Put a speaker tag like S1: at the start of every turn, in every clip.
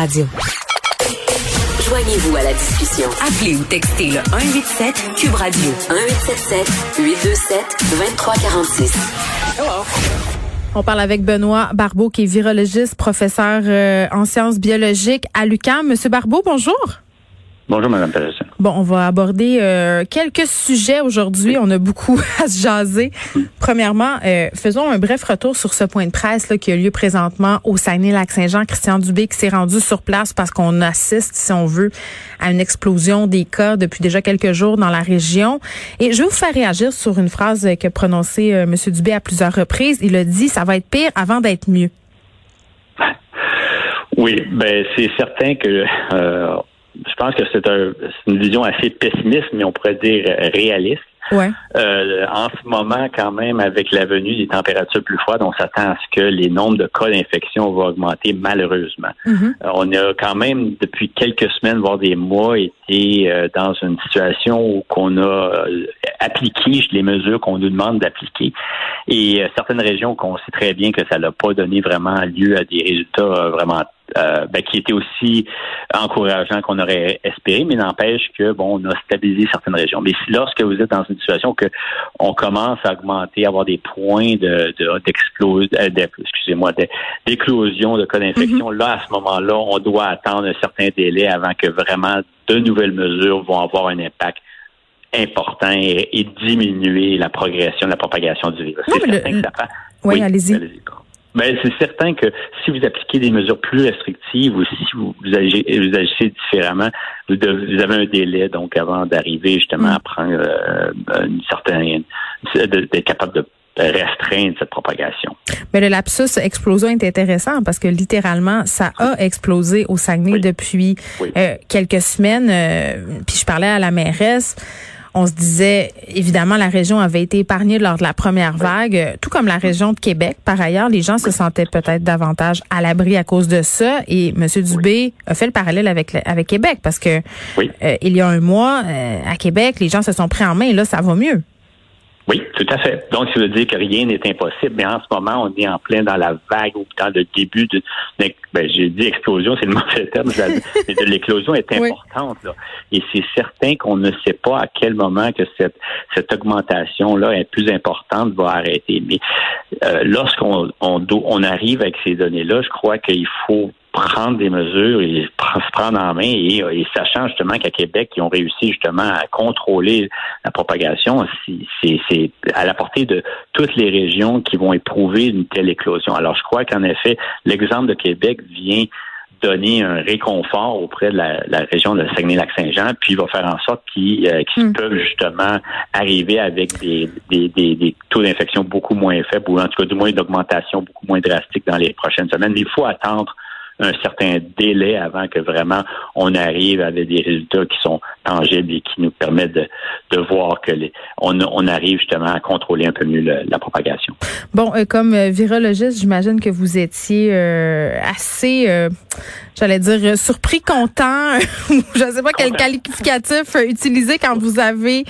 S1: Radio. Joignez-vous à la discussion. Appelez ou textez le 187 Cube Radio 1877 827 2346.
S2: Hello. On parle avec Benoît Barbeau, qui est virologiste, professeur euh, en sciences biologiques à l'UQAM. Monsieur Barbeau, bonjour.
S3: Bonjour, Mme Peterson.
S2: Bon, on va aborder euh, quelques sujets aujourd'hui. On a beaucoup à se jaser. Premièrement, euh, faisons un bref retour sur ce point de presse là, qui a lieu présentement au Saguenay-Lac-Saint-Jean. Christian Dubé qui s'est rendu sur place parce qu'on assiste, si on veut, à une explosion des cas depuis déjà quelques jours dans la région. Et je vais vous faire réagir sur une phrase que prononcée euh, M. Dubé à plusieurs reprises. Il a dit « ça va être pire avant d'être mieux ».
S3: Oui, ben c'est certain que euh, je pense que c'est un, une vision assez pessimiste, mais on pourrait dire réaliste.
S2: Ouais.
S3: Euh, en ce moment, quand même, avec la venue des températures plus froides, on s'attend à ce que les nombres de cas d'infection vont augmenter malheureusement.
S2: Mm-hmm.
S3: Euh, on a quand même, depuis quelques semaines, voire des mois, euh, dans une situation où qu'on a euh, appliqué les mesures qu'on nous demande d'appliquer. Et certaines régions qu'on sait très bien que ça n'a pas donné vraiment lieu à des résultats vraiment euh, ben, qui était aussi encourageant qu'on aurait espéré, mais n'empêche que bon, on a stabilisé certaines régions. Mais lorsque vous êtes dans une situation que on commence à augmenter, à avoir des points de d'explosion, de, excusez-moi, d'éclosion de cas d'infection, là à ce moment-là, on doit attendre un certain délai avant que vraiment de nouvelles mesures vont avoir un impact important et, diminuer la progression, la propagation du virus.
S2: oui, allez-y.
S3: Ben, c'est certain que si vous appliquez des mesures plus restrictives ou si vous, vous, agissez, vous agissez différemment, vous, vous, avez un délai donc avant d'arriver justement à prendre euh, une certaine d'être capable de restreindre cette propagation.
S2: Mais le lapsus explosion est intéressant parce que littéralement, ça a explosé au Saguenay
S3: Oui.
S2: depuis
S3: Oui.
S2: euh, quelques semaines. Euh, puis je parlais à la mairesse. On se disait, évidemment, la région avait été épargnée lors de la première vague, euh, tout comme la région de Québec. Par ailleurs, les gens se sentaient peut-être davantage à l'abri à cause de ça. Et M. Dubé a fait le parallèle avec, le- avec Québec parce que euh, il y a un mois, euh, à Québec, les gens se sont pris en main et là, ça va mieux.
S3: Oui, tout à fait. Donc, ça veut dire que rien n'est impossible. Mais en ce moment, on est en plein dans la vague ou dans le début de. Ben, j'ai dit explosion, c'est le mauvais terme, mais de l'éclosion est
S2: Oui.
S3: importante. Là. Et c'est certain qu'on ne sait pas à quel moment que cette, cette augmentation-là est plus importante va arrêter. Mais euh, lorsqu'on on, on arrive avec ces données-là, je crois qu'il faut prendre des mesures et pr- se prendre en main et, et sachant justement qu'à Québec, ils ont réussi justement à contrôler la propagation, c'est à la portée de toutes les régions qui vont éprouver une telle éclosion. Alors, je crois qu'en effet, l'exemple de Québec vient donner un réconfort auprès de la, la région de Saguenay-Lac-Saint-Jean, puis va faire en sorte qu'ils euh,
S2: Mm.
S3: peuvent justement arriver avec des, des, des, des taux d'infection beaucoup moins faibles, ou en tout cas du moins d'augmentation beaucoup moins drastique dans les prochaines semaines. Mais il faut attendre un certain délai avant que vraiment on arrive avec des résultats qui sont tangibles et qui nous permettent de, de voir que les, on, on arrive justement à contrôler un peu mieux le- la propagation.
S2: Bon, euh, comme euh, virologiste, j'imagine que vous étiez euh, assez, euh, j'allais dire, surpris, content, ou je ne sais pas quel qualificatif utiliser quand vous avez,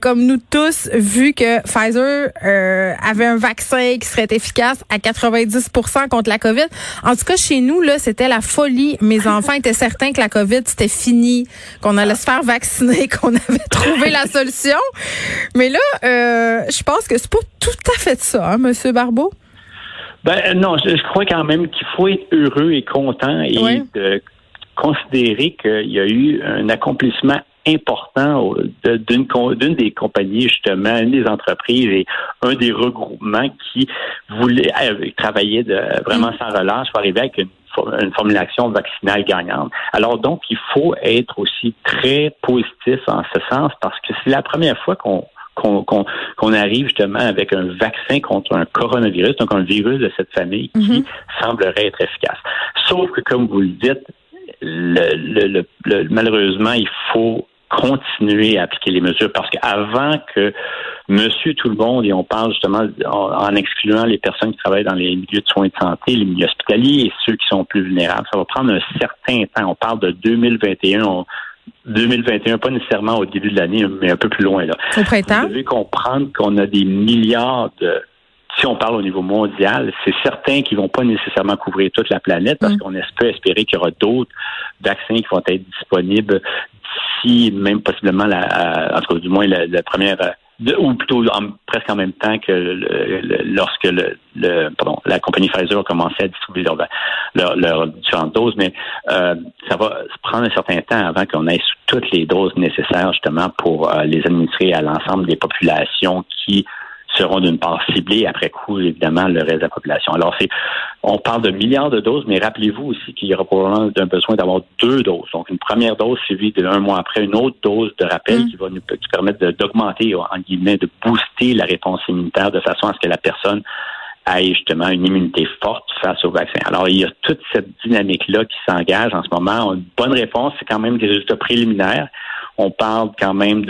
S2: comme nous tous, vu que Pfizer avait un vaccin qui serait efficace à 90% contre la COVID. En tout cas, chez nous, là, c'était la folie. Mes enfants étaient certains que la COVID, c'était fini, qu'on allait se faire vacciner, qu'on avait trouvé la solution. Mais là, euh, je pense que c'est pas tout à fait ça, hein, Monsieur Barbeau?
S3: Ben euh, non, je, je crois quand même qu'il faut être heureux et content et
S2: Oui.
S3: de considérer qu'il y a eu un accomplissement important d'une des compagnies justement, une des entreprises et un des regroupements qui voulait euh, travailler de, vraiment sans relâche pour arriver avec une, une formulation vaccinale gagnante. Alors donc, il faut être aussi très positif en ce sens parce que c'est la première fois qu'on qu'on arrive justement avec un vaccin contre un coronavirus, donc un virus de cette famille qui
S2: Mhm.
S3: semblerait être efficace. Sauf que, comme vous le dites, le- le- le- malheureusement, il faut continuer à appliquer les mesures parce qu'avant que monsieur tout le monde, et on parle justement en, en excluant les personnes qui travaillent dans les milieux de soins de santé, les milieux hospitaliers et ceux qui sont plus vulnérables, ça va prendre un certain temps. On parle de 2021. on- 2021, pas nécessairement au début de l'année, mais un peu plus loin. Là.
S2: Au printemps?
S3: Vous devez comprendre qu'on a des milliards de si on parle au niveau mondial, c'est certain qu'ils vont pas nécessairement couvrir toute la planète parce mm. qu'on peut espérer qu'il y aura d'autres vaccins qui vont être disponibles d'ici, même possiblement, la, en tout cas, du moins la, première ou plutôt presque en même temps que lorsque le, pardon, la compagnie Pfizer a commencé à distribuer leurs leur, différentes doses, mais euh, ça va prendre un certain temps avant qu'on ait toutes les doses nécessaires justement pour euh, les administrer à l'ensemble des populations qui seront d'une part ciblées, après coup, évidemment, le reste de la population. Alors, c'est, on parle de milliards de doses, mais rappelez-vous aussi qu'il y aura probablement un besoin d'avoir deux doses. Donc, une première dose suivie d'un mois après, une autre dose de rappel mm. qui va nous, permettre d'augmenter, en guillemets, de booster la réponse immunitaire de façon à ce que la personne ait justement une immunité forte face au vaccin. Alors, il y a toute cette dynamique-là qui s'engage en ce moment. Une bonne réponse, c'est quand même des résultats préliminaires. On parle quand même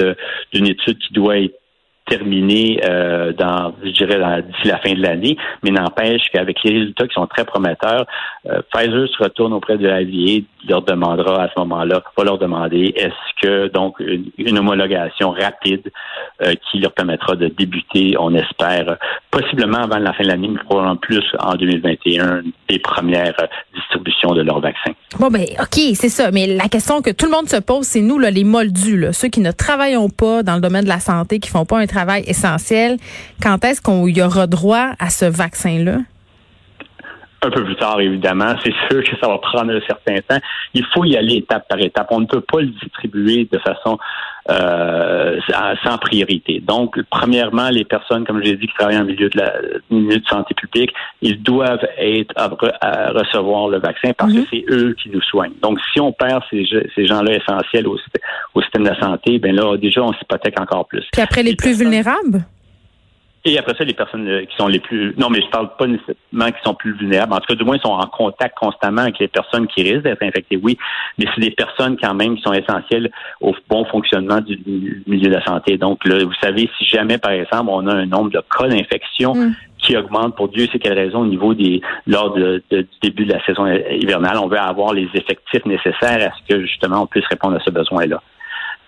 S3: d'une étude qui doit être terminé euh, dans, je dirais, d'ici la fin de l'année, mais n'empêche qu'avec les résultats qui sont très prometteurs, euh, Pfizer se retourne auprès de la leur demandera à ce moment-là, va leur demander est-ce que donc une, homologation rapide euh, qui leur permettra de débuter, on espère, possiblement avant la fin de l'année, mais probablement plus en 2021, des premières distributions de leur vaccin.
S2: Bon ben ok, c'est ça. Mais la question que tout le monde se pose, c'est nous là, les moldus, ceux qui ne travaillons pas dans le domaine de la santé, qui font pas un travail essentiel. Quand est-ce qu'on y aura droit à ce vaccin-là?
S3: Un peu plus tard, évidemment. C'est sûr que ça va prendre un certain temps. Il faut y aller étape par étape. On ne peut pas le distribuer de façon euh, sans priorité. Donc, premièrement, les personnes, comme je l'ai dit, qui travaillent en milieu de la milieu de santé publique, ils doivent être à, recevoir le vaccin parce que mhm. c'est eux qui nous soignent. Donc, si on perd ces, ces gens-là essentiels au, au, système de la santé, ben là, déjà, on s'hypothèque encore plus.
S2: Puis après, les, plus vulnérables?
S3: Et après ça, les personnes euh, qui sont les plus... Non, mais je parle pas nécessairement qui sont plus vulnérables. En tout cas, du moins, ils sont en contact constamment avec les personnes qui risquent d'être infectées, oui. Mais c'est des personnes quand même qui sont essentielles au bon fonctionnement du milieu de la santé. Donc, là, vous savez, si jamais, par exemple, on a un nombre de cas d'infection mm. qui augmente pour Dieu sait quelle raison au niveau des lors du début de la saison hivernale, on veut avoir les effectifs nécessaires à ce que justement on puisse répondre à ce besoin-là.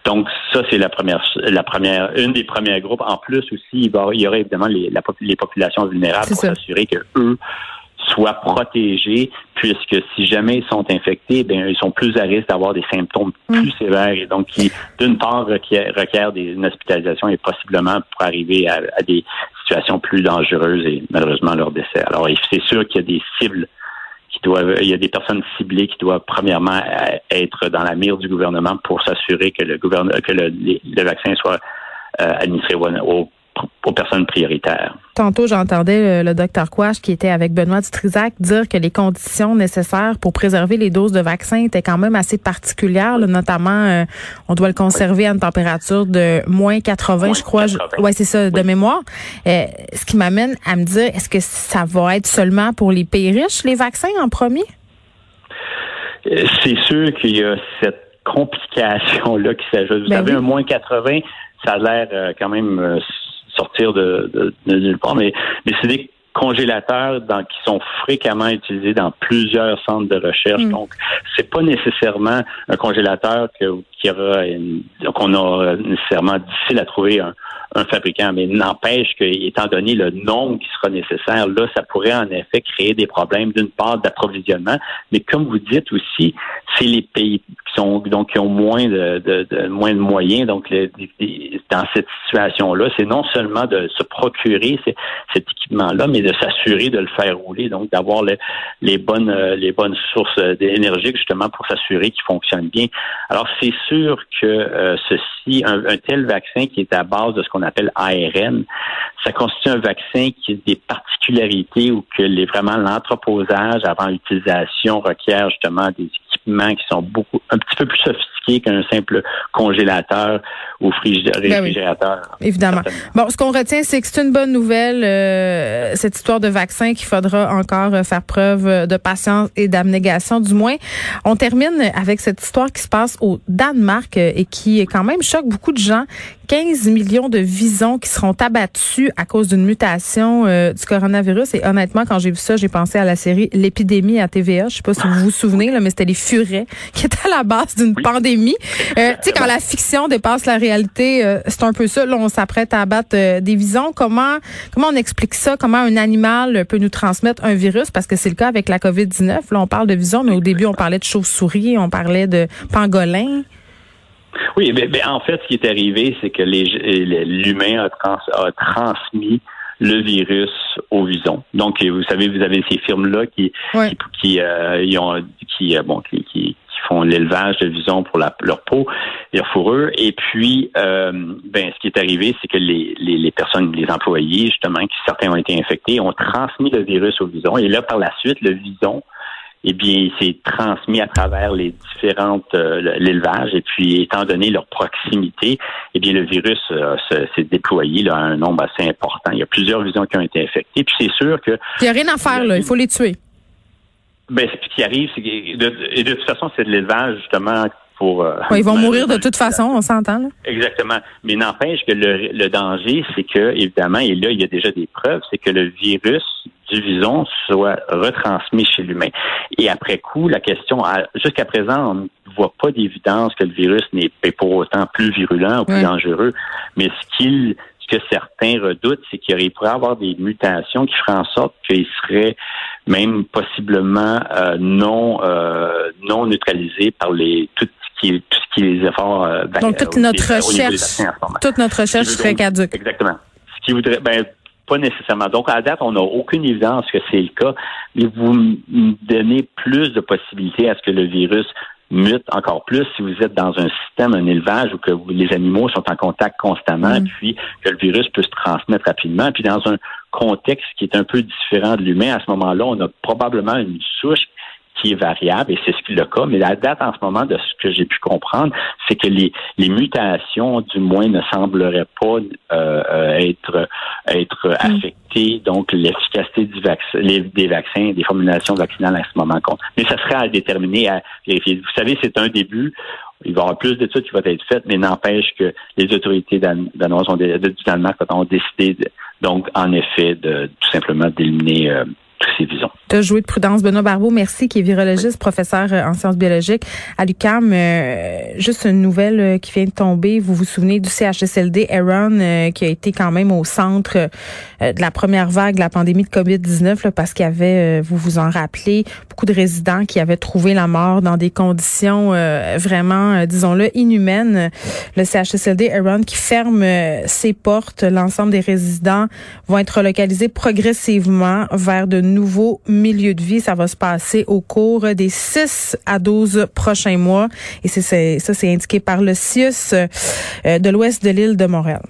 S3: Donc ça c'est la première, la première, une des premiers groupes. En plus aussi, il, y aurait évidemment les, les populations vulnérables pour s'assurer que eux soient protégés, puisque si jamais ils sont infectés, bien, ils sont plus à risque d'avoir des symptômes mm. plus sévères et donc qui, d'une part, requièrent, des, une hospitalisation et possiblement pour arriver à, à, des situations plus dangereuses et malheureusement leur décès. Alors, c'est sûr qu'il y a des cibles il y a des personnes ciblées qui doivent premièrement être dans la mire du gouvernement pour s'assurer que le gouvernement, que le, vaccin soit euh, administré au aux personnes prioritaires.
S2: Tantôt, j'entendais le, docteur Quash qui était avec Benoît Dutrisac dire que les conditions nécessaires pour préserver les doses de vaccins étaient quand même assez particulières, notamment euh, on doit le conserver à une température de moins 80, je crois. Ouais, c'est ça, de mémoire. Euh, ce qui m'amène à me dire, est-ce que ça va être seulement pour les pays riches, les vaccins en premier?
S3: Euh, c'est sûr qu'il y a cette complication-là qui s'ajoute. Vous ben savez, un moins 80, ça a l'air quand même sortir de, de, de nulle part, mais, mais c'est des congélateurs dans, qui sont fréquemment utilisés dans plusieurs centres de recherche. Mm. Donc, c'est pas nécessairement un congélateur que, qui aura qu'on a nécessairement difficile à trouver un, un fabricant, mais n'empêche que, étant donné le nombre qui sera nécessaire, là, ça pourrait en effet créer des problèmes d'une part d'approvisionnement, mais comme vous dites aussi, c'est les pays qui sont donc qui ont moins de, de, moins de moyens, donc dans cette situation-là, c'est non seulement de se procurer cet équipement-là, mais de s'assurer de le faire rouler, donc d'avoir les bonnes les bonnes sources d'énergie justement pour s'assurer qu'il fonctionne bien. Alors c'est sûr que euh, ceci, un, un tel vaccin qui est à base de ce qu'on appelle ARN. Ça constitue un vaccin qui a des particularités ou que les, vraiment l'entreposage avant l'utilisation requiert justement des équipements qui sont beaucoup un petit peu plus sophistiqués qu'un simple congélateur ou ben réfrigérateur.
S2: évidemment. Bon, ce qu'on retient, c'est que c'est une bonne nouvelle, euh, cette histoire de vaccin qu'il faudra encore euh, faire preuve de patience et d'abnégation, du moins. On termine avec cette histoire qui se passe au Danemark euh, et qui quand même choque beaucoup de gens 15 millions de visons qui seront abattus à cause d'une mutation euh, du coronavirus. Et honnêtement, quand j'ai vu ça, j'ai pensé à la série L'épidémie à TVA. Je sais pas si vous vous souvenez, là, mais c'était les furieux qui est à la base d'une pandémie. Euh, tu sais, quand la fiction dépasse la réalité, euh, c'est un peu ça. Là, on s'apprête à abattre euh, des visons. Comment comment on explique ça? Comment un animal peut nous transmettre un virus? Parce que c'est le cas avec la COVID-19. Là, on parle de visons, mais au début, on parlait de chauves-souris, on parlait de pangolins.
S3: Oui, mais, en fait, ce qui est arrivé, c'est que l'humain a, transmis le virus au vison. Donc, vous savez, vous avez ces firmes-là qui, qui, euh, ont, qui, euh, bon, qui, font l'élevage de visons pour leur peau, leur fourrure. Et puis, euh, ben, ce qui est arrivé, c'est que les, les, personnes, les employés, justement, qui certains ont été infectés, ont transmis le virus au vison. Et là, par la suite, le vison eh bien, il s'est transmis à travers les différentes euh, l'élevage et puis étant donné leur proximité, eh bien le virus euh, s'est déployé là, à un nombre assez important. Il y a plusieurs visions qui ont été infectées. Puis c'est sûr que
S2: il n'y a rien à faire là, il faut les tuer.
S3: Ben, ce qui arrive, c'est que de, de toute façon, c'est de l'élevage justement
S2: euh, ils vont mourir de toute façon, on s'entend.
S3: Exactement. Mais n'empêche que le, danger, c'est que, évidemment, et là, il y a déjà des preuves, c'est que le virus du vison soit retransmis chez l'humain. Et après coup, la question, jusqu'à présent, on ne voit pas d'évidence que le virus n'est pour autant plus virulent ou plus dangereux. Mais ce qu'il ce que certains redoutent, c'est qu'il pourrait y avoir des mutations qui feraient en sorte qu'il serait même possiblement euh, non euh, non neutralisé par les toutes qui, tout ce qui est les efforts. Euh,
S2: ben, Donc, toute notre recherche, toute notre recherche serait caduque.
S3: Exactement. Ce qui voudrait, ben, pas nécessairement. Donc, à date, on n'a aucune évidence que c'est le cas, mais vous donnez plus de possibilités à ce que le virus mute encore plus si vous êtes dans un système, un élevage où que les animaux sont en contact constamment, mm. puis que le virus peut se transmettre rapidement. Puis dans un contexte qui est un peu différent de l'humain, à ce moment-là, on a probablement une souche qui est variable, et c'est ce qui est le cas. Mais la date en ce moment, de ce que j'ai pu comprendre, c'est que les, les mutations, du moins, ne sembleraient pas euh, être, être mm. affectées. Donc, l'efficacité du vaccin, des vaccins, des formulations vaccinales à ce moment compte. Mais ça serait à déterminer, à vérifier. Vous savez, c'est un début. Il va y avoir plus d'études qui vont être faites, mais n'empêche que les autorités danoises ont, du Danemark ont décidé, donc, en effet, de tout simplement d'éliminer euh,
S2: tu as joué de prudence. Benoît Barbeau, merci, qui est virologiste, professeur euh, en sciences biologiques à l'UQAM. Euh, juste une nouvelle euh, qui vient de tomber. Vous vous souvenez du CHSLD Aaron, qui a été quand même au centre de la première vague de la pandémie de COVID-19, parce qu'il y avait, vous vous en rappelez, beaucoup de résidents qui avaient trouvé la mort dans des conditions vraiment, disons-le, inhumaines. Le CHSLD Aaron qui ferme ses portes. L'ensemble des résidents vont être relocalisés progressivement vers de nouveau milieu de vie. Ça va se passer au cours des 6 à 12 prochains mois. Et c'est ça, c'est indiqué par le CIUS euh, de l'ouest de l'île de Montréal.